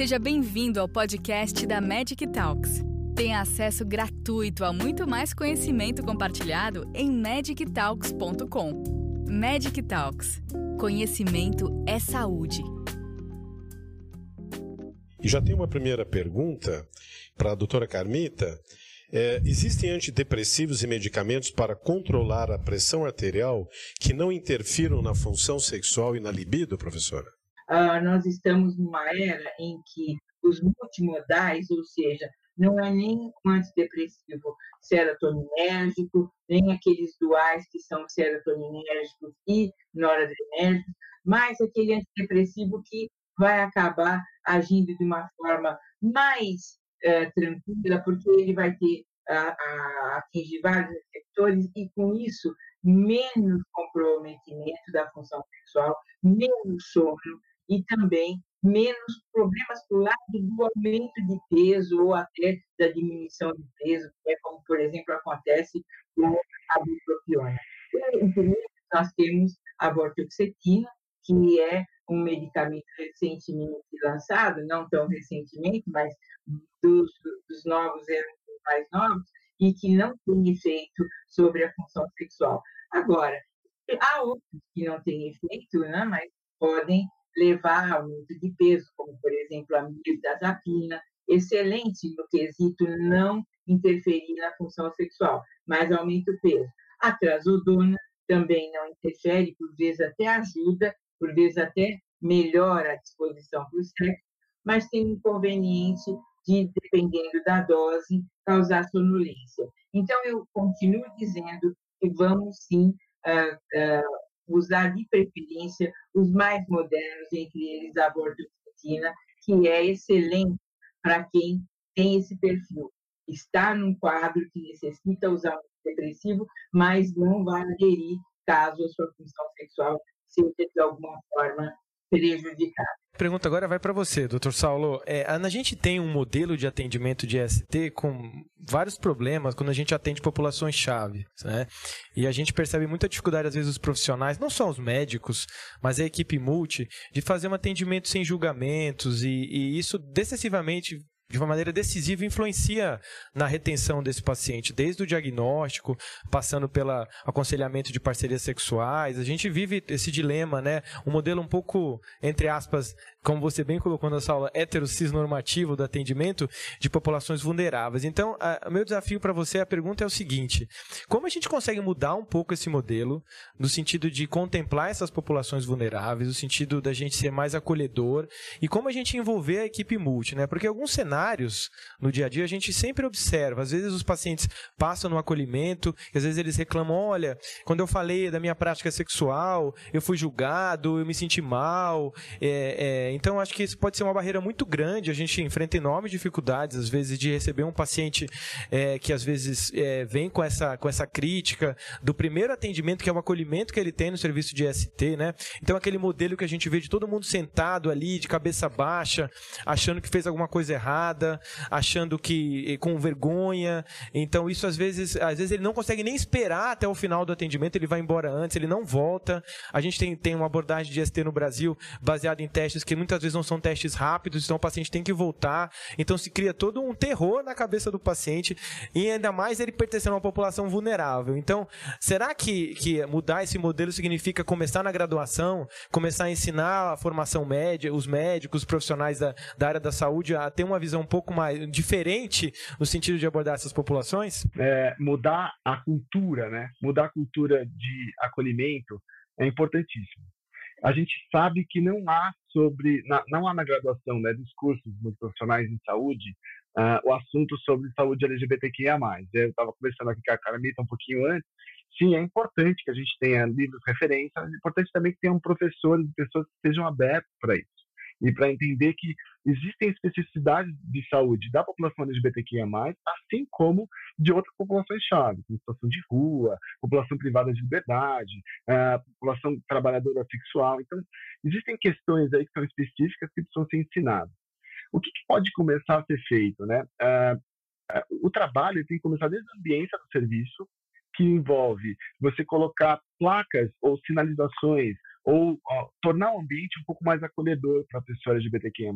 Seja bem-vindo ao podcast da Magic Talks. Tenha acesso gratuito a muito mais conhecimento compartilhado em magictalks.com. Magic Talks. Conhecimento é saúde. E já tem uma primeira pergunta para a doutora Carmita. É, existem antidepressivos e medicamentos para controlar a pressão arterial que não interfiram na função sexual e na libido, professora? Uh, nós estamos numa era em que os multimodais, ou seja, não é nem um antidepressivo serotoninérgico, nem aqueles duais que são serotoninérgicos e noradrenérgicos, mas aquele antidepressivo que vai acabar agindo de uma forma mais é, tranquila, porque ele vai ter a, a, atingir vários receptores e, com isso, menos comprometimento da função sexual, menos sono e também menos problemas para o lado do aumento de peso ou até da diminuição de peso, que é como, por exemplo, acontece com a bupropiona. Em nós temos a vortioxetina, que é um medicamento recentemente lançado, não tão recentemente, mas dos, dos novos mais novos, e que não tem efeito sobre a função sexual. Agora, há outros que não têm efeito, né, mas podem levar aumento de peso, como, por exemplo, a mirtazapina, excelente no quesito não interferir na função sexual, mas aumenta o peso. A trazodona também não interfere, por vezes até ajuda, por vezes até melhora a disposição para o sexo, mas tem um inconveniente de, dependendo da dose, causar sonolência. Então, eu continuo dizendo que vamos sim uh, uh, usar de preferência os mais modernos, entre eles a bordoxetina, que é excelente para quem tem esse perfil. Está num quadro que necessita usar um depressivo, mas não vai aderir caso a sua função sexual seja de alguma forma prejudicada. Pergunta agora vai para você, doutor Saulo. É, a gente tem um modelo de atendimento de ST com vários problemas quando a gente atende populações-chave, né? E a gente percebe muita dificuldade, às vezes, dos profissionais, não só os médicos, mas a equipe multi, de fazer um atendimento sem julgamentos e, e isso excessivamente de uma maneira decisiva influencia na retenção desse paciente, desde o diagnóstico, passando pelo aconselhamento de parcerias sexuais. A gente vive esse dilema, né? Um modelo um pouco, entre aspas, como você bem colocou nessa aula, cis normativo do atendimento de populações vulneráveis. Então, o meu desafio para você, a pergunta é o seguinte: como a gente consegue mudar um pouco esse modelo, no sentido de contemplar essas populações vulneráveis, no sentido da gente ser mais acolhedor, e como a gente envolver a equipe multi, né? Porque alguns cenários no dia a dia a gente sempre observa, às vezes os pacientes passam no acolhimento, às vezes eles reclamam: olha, quando eu falei da minha prática sexual, eu fui julgado, eu me senti mal, é, é então, acho que isso pode ser uma barreira muito grande. A gente enfrenta enormes dificuldades, às vezes, de receber um paciente é, que, às vezes, é, vem com essa, com essa crítica do primeiro atendimento, que é o acolhimento que ele tem no serviço de ST, né? Então, aquele modelo que a gente vê de todo mundo sentado ali, de cabeça baixa, achando que fez alguma coisa errada, achando que com vergonha. Então, isso, às vezes, às vezes ele não consegue nem esperar até o final do atendimento, ele vai embora antes, ele não volta. A gente tem, tem uma abordagem de ST no Brasil baseada em testes que muitas vezes não são testes rápidos, então o paciente tem que voltar. Então se cria todo um terror na cabeça do paciente e ainda mais ele pertencendo a uma população vulnerável. Então, será que, que mudar esse modelo significa começar na graduação, começar a ensinar a formação média, os médicos, os profissionais da, da área da saúde a ter uma visão um pouco mais diferente no sentido de abordar essas populações? É, mudar a cultura, né? Mudar a cultura de acolhimento é importantíssimo a gente sabe que não há sobre, não há na graduação né, dos cursos dos profissionais em saúde uh, o assunto sobre saúde LGBTQIA+. Eu estava conversando aqui com a Carmita um pouquinho antes, sim, é importante que a gente tenha livros de referência, é importante também que tenham professores e pessoas que estejam abertos para isso e para entender que existem especificidades de saúde da população LGBTQIA+, assim como de outras populações-chave, como situação de rua, população privada de liberdade, uh, população trabalhadora sexual. Então, existem questões aí que são específicas que precisam ser ensinadas. O que, que pode começar a ser feito? Né? Uh, uh, o trabalho tem que começar desde a ambiência do serviço, que envolve você colocar placas ou sinalizações ou ó, tornar o ambiente um pouco mais acolhedor para a pessoa LGBTQIA+.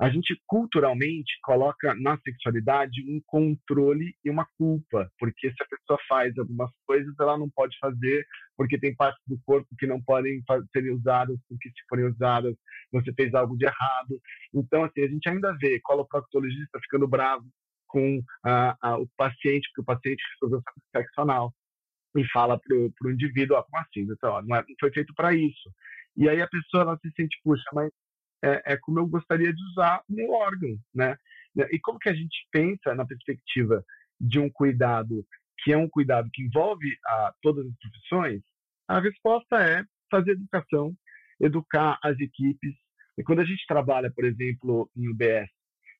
a gente culturalmente coloca na sexualidade um controle e uma culpa, porque se a pessoa faz algumas coisas, ela não pode fazer, porque tem partes do corpo que não podem ser usadas, porque se forem usadas, você fez algo de errado. Então, assim, a gente ainda vê coloproctologista ficando bravo com a, a, o paciente, porque o paciente resolveu sexo anal e fala para o indivíduo, ó, como assim? Então, não, é, não foi feito para isso. E aí a pessoa ela se sente, puxa, mas é, é, como eu gostaria de usar meu órgão, né? E como que a gente pensa na perspectiva de um cuidado que é um cuidado que envolve a, todas as profissões? A resposta é fazer educação, educar as equipes. E quando a gente trabalha, por exemplo, em UBS,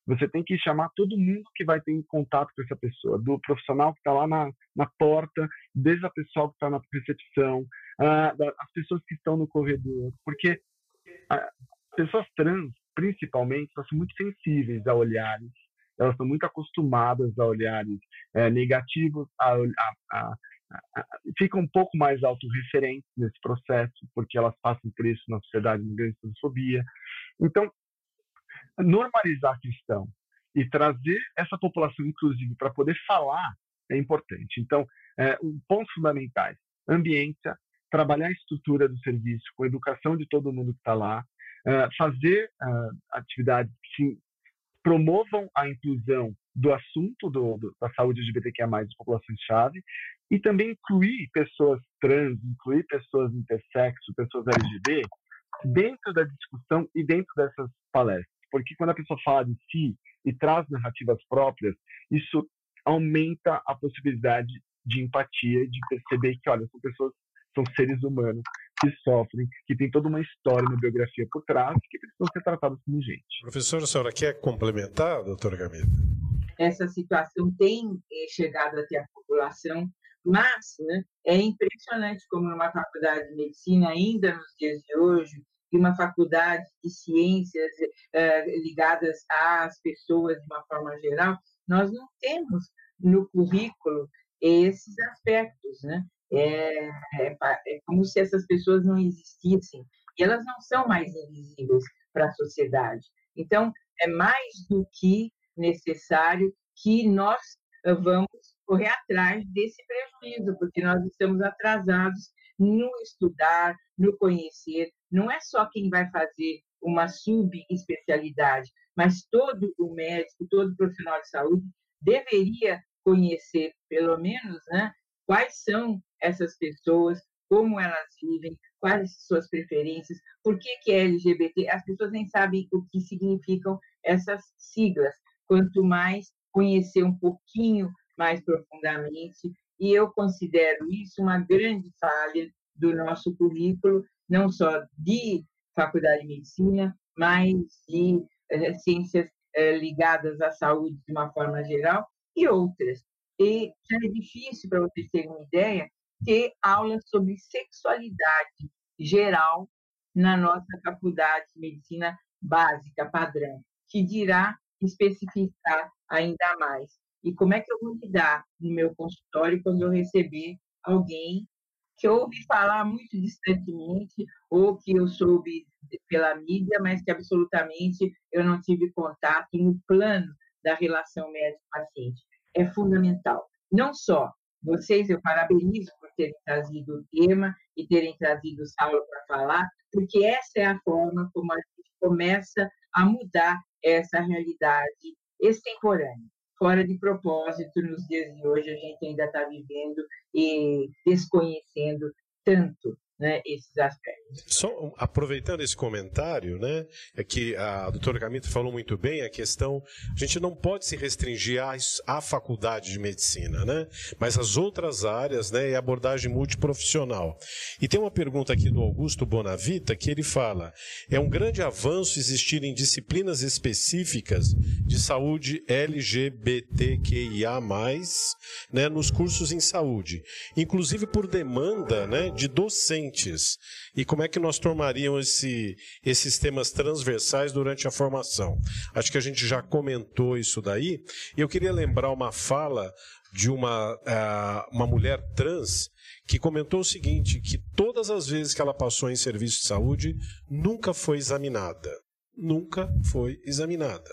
você tem que chamar todo mundo que vai ter contato com essa pessoa, do profissional que está lá na, na porta, desde a pessoa que está na recepção, uh, as pessoas que estão no corredor, porque uh, pessoas trans, principalmente, elas são muito sensíveis a olhares, elas estão muito acostumadas a olhares é, negativos, a, a, a, a, ficam um pouco mais autorreferentes nesse processo, porque elas passam por isso na sociedade de transfobia. Então, normalizar a questão e trazer essa população, inclusive, para poder falar é importante. Então, é, um, pontos fundamentais: ambiência, trabalhar a estrutura do serviço, com a educação de todo mundo que está lá, uh, fazer uh, atividades que promovam a inclusão do assunto do, do, da saúde LGBTQIA+, de populações-chave, e também incluir pessoas trans, incluir pessoas intersexo, pessoas LGBT, dentro da discussão e dentro dessas palestras. Porque quando a pessoa fala de si e traz narrativas próprias, isso aumenta a possibilidade de empatia, de perceber que, olha, são pessoas, são seres humanos que sofrem, que tem toda uma história, uma biografia por trás, que precisam ser tratados como gente. Professora, a senhora quer complementar, doutora Gamita? Essa situação tem eh, chegado até a população, mas né, é impressionante como uma faculdade de medicina, ainda nos dias de hoje, e uma faculdade de ciências eh, ligadas às pessoas de uma forma geral, nós não temos no currículo esses aspectos, né? É, é, é, como se essas pessoas não existissem e elas não são mais invisíveis para a sociedade. Então, é mais do que necessário que nós eh, vamos correr atrás desse prejuízo, porque nós estamos atrasados no estudar, no conhecer. Não é só quem vai fazer uma subespecialidade, mas todo o médico, todo profissional de saúde deveria conhecer, pelo menos, né, quais são essas pessoas, como elas vivem, quais suas preferências, por que, que é LGBT. As pessoas nem sabem o que significam essas siglas. Quanto mais conhecer um pouquinho mais profundamente, e eu considero isso uma grande falha do nosso currículo, não só de faculdade de medicina, mas de eh, ciências eh, ligadas à saúde de uma forma geral e outras. E já é difícil, para vocês terem uma ideia, ter aulas sobre sexualidade geral na nossa faculdade de medicina básica, padrão, que dirá especificar ainda mais. E como é que eu vou lidar no meu consultório quando eu receber alguém que ouvi falar muito distantemente ou que eu soube pela mídia, mas que absolutamente eu não tive contato no plano da relação médico-paciente. É fundamental. Não só vocês, eu parabenizo por terem trazido o tema e terem trazido o Saulo para falar, porque essa é a forma como a gente começa a mudar essa realidade extemporânea fora de propósito, nos dias de hoje a gente ainda está vivendo e desconhecendo tanto né, esses aspectos. Só aproveitando esse comentário, né, é que a doutora Camita falou muito bem, a questão, a gente não pode se restringir à, à faculdade de medicina, né, mas as outras áreas, né, e abordagem multiprofissional. E tem uma pergunta aqui do Augusto Bonavita, que ele fala, é um grande avanço existirem disciplinas específicas de saúde LGBTQIA+, né, nos cursos em saúde, inclusive por demanda, né, de docentes e como é que nós tornaríamos esse, esses temas transversais durante a formação. Acho que a gente já comentou isso daí, e eu queria lembrar uma fala de uma, uh, uma mulher trans que comentou o seguinte, que todas as vezes que ela passou em serviço de saúde, nunca foi examinada. Nunca foi examinada.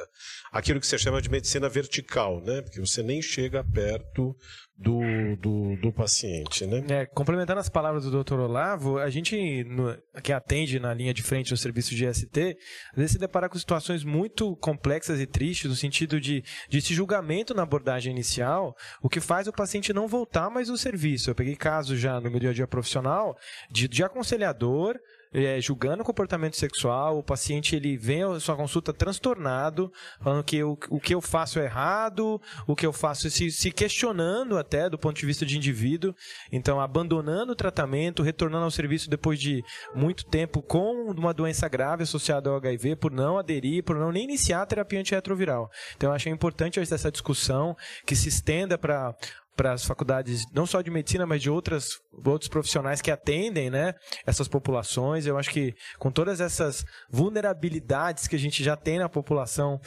Aquilo que você chama de medicina vertical, né? Porque você nem chega perto do, do, do paciente, né? É, complementando as palavras do Dr. Olavo, a gente no, que atende na linha de frente do serviço de ST, às vezes se depara com situações muito complexas e tristes, no sentido de, de esse julgamento na abordagem inicial, o que faz o paciente não voltar mais ao serviço. Eu peguei casos já no meu dia a dia profissional de, de aconselhador é, julgando o comportamento sexual, o paciente ele vem à sua consulta transtornado, falando que o, o que eu faço é errado, o que eu faço se, se questionando até do ponto de vista de indivíduo, então abandonando o tratamento, retornando ao serviço depois de muito tempo com uma doença grave associada ao HIV, por não aderir, por não nem iniciar a terapia antirretroviral. Então eu acho importante essa discussão que se estenda para para as faculdades não só de medicina, mas de outras, outros profissionais que atendem né, essas populações. Eu acho que com todas essas vulnerabilidades que a gente já tem na população,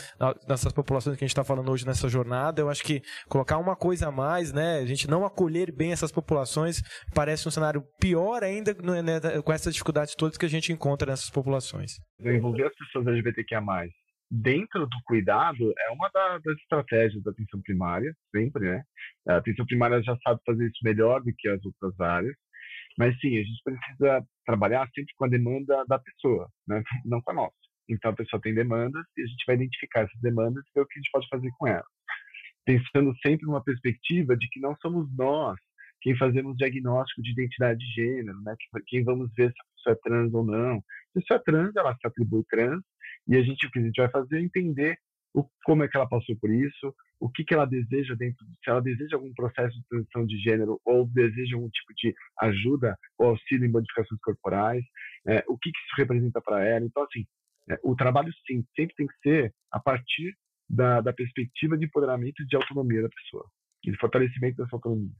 nessas populações que a gente está falando hoje nessa jornada, eu acho que colocar uma coisa a mais, né, a gente não acolher bem essas populações, parece um cenário pior ainda né, com essas dificuldades todas que a gente encontra nessas populações. Envolver as pessoas LGBTQIA+, dentro do cuidado é uma das estratégias da atenção primária, sempre, né? A atenção primária já sabe fazer isso melhor do que as outras áreas, mas sim, a gente precisa trabalhar sempre com a demanda da pessoa, né? Não com a nossa. Então a pessoa tem demandas e a gente vai identificar essas demandas e ver o que a gente pode fazer com elas. Pensando sempre numa perspectiva de que não somos nós quem fazemos diagnóstico de identidade de gênero, né? Quem vamos ver se pessoa é trans ou não. Se a pessoa é trans, ela se atribui trans, e a gente, o que a gente vai fazer é entender o, como é que ela passou por isso, o que, que ela deseja dentro, se ela deseja algum processo de transição de gênero ou deseja algum tipo de ajuda ou auxílio em modificações corporais, é, o que, que isso representa para ela. Então, assim, é, o trabalho sim, sempre tem que ser a partir da, da perspectiva de empoderamento e de autonomia da pessoa, e de fortalecimento dessa autonomia.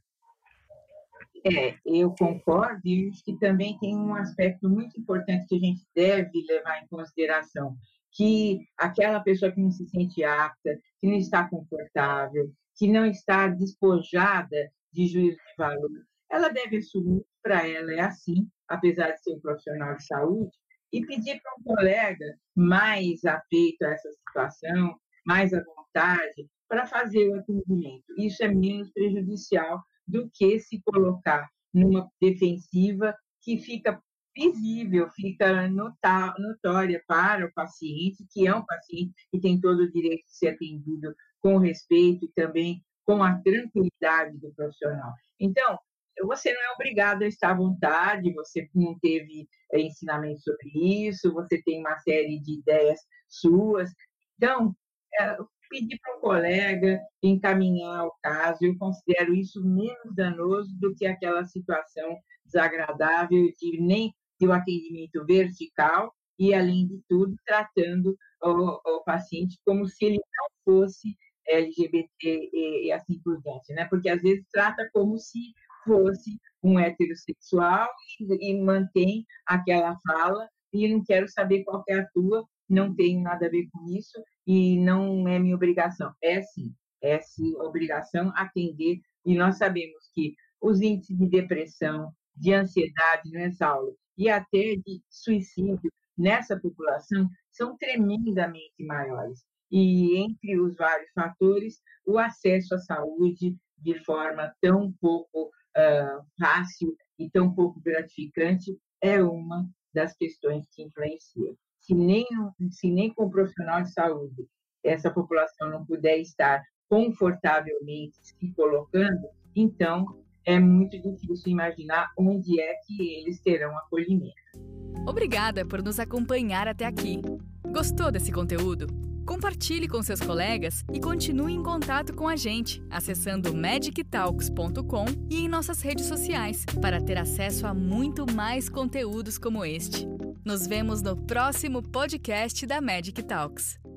É, eu concordo e acho que também tem um aspecto muito importante que a gente deve levar em consideração, que aquela pessoa que não se sente apta, que não está confortável, que não está despojada de juízo de valor, ela deve assumir para ela é assim, apesar de ser um profissional de saúde, e pedir para um colega mais afeito a essa situação, mais à vontade, para fazer o atendimento. Isso é menos prejudicial do que se colocar numa defensiva que fica visível, fica notória para o paciente, que é um paciente que tem todo o direito de ser atendido com respeito e também com a tranquilidade do profissional. Então, você não é obrigado a estar à vontade, você não teve eh, ensinamento sobre isso, você tem uma série de ideias suas. Então, eh, pedir para um colega encaminhar o caso, eu considero isso menos danoso do que aquela situação desagradável de nem de um atendimento vertical e, além de tudo, tratando o, o paciente como se ele não fosse LGBT e, e, assim por diante, né? Porque às vezes trata como se fosse um heterossexual e, e mantém aquela fala. E não quero saber qual é a tua, não tenho nada a ver com isso e não é minha obrigação. É sim, é sim obrigação atender e nós sabemos que os índices de depressão, de ansiedade, né, Saulo, e até de suicídio nessa população são tremendamente maiores. E entre os vários fatores, o acesso à saúde de forma tão pouco uh, fácil e tão pouco gratificante é uma das questões que influencia se nem, se nem com o profissional de saúde essa população não puder estar confortavelmente se colocando, então é muito difícil imaginar onde é que eles terão acolhimento. Obrigada por nos acompanhar até aqui. Gostou desse conteúdo? Compartilhe com seus colegas e continue em contato com a gente acessando magictalks.com e em nossas redes sociais para ter acesso a muito mais conteúdos como este. Nos vemos no próximo podcast da Magic Talks.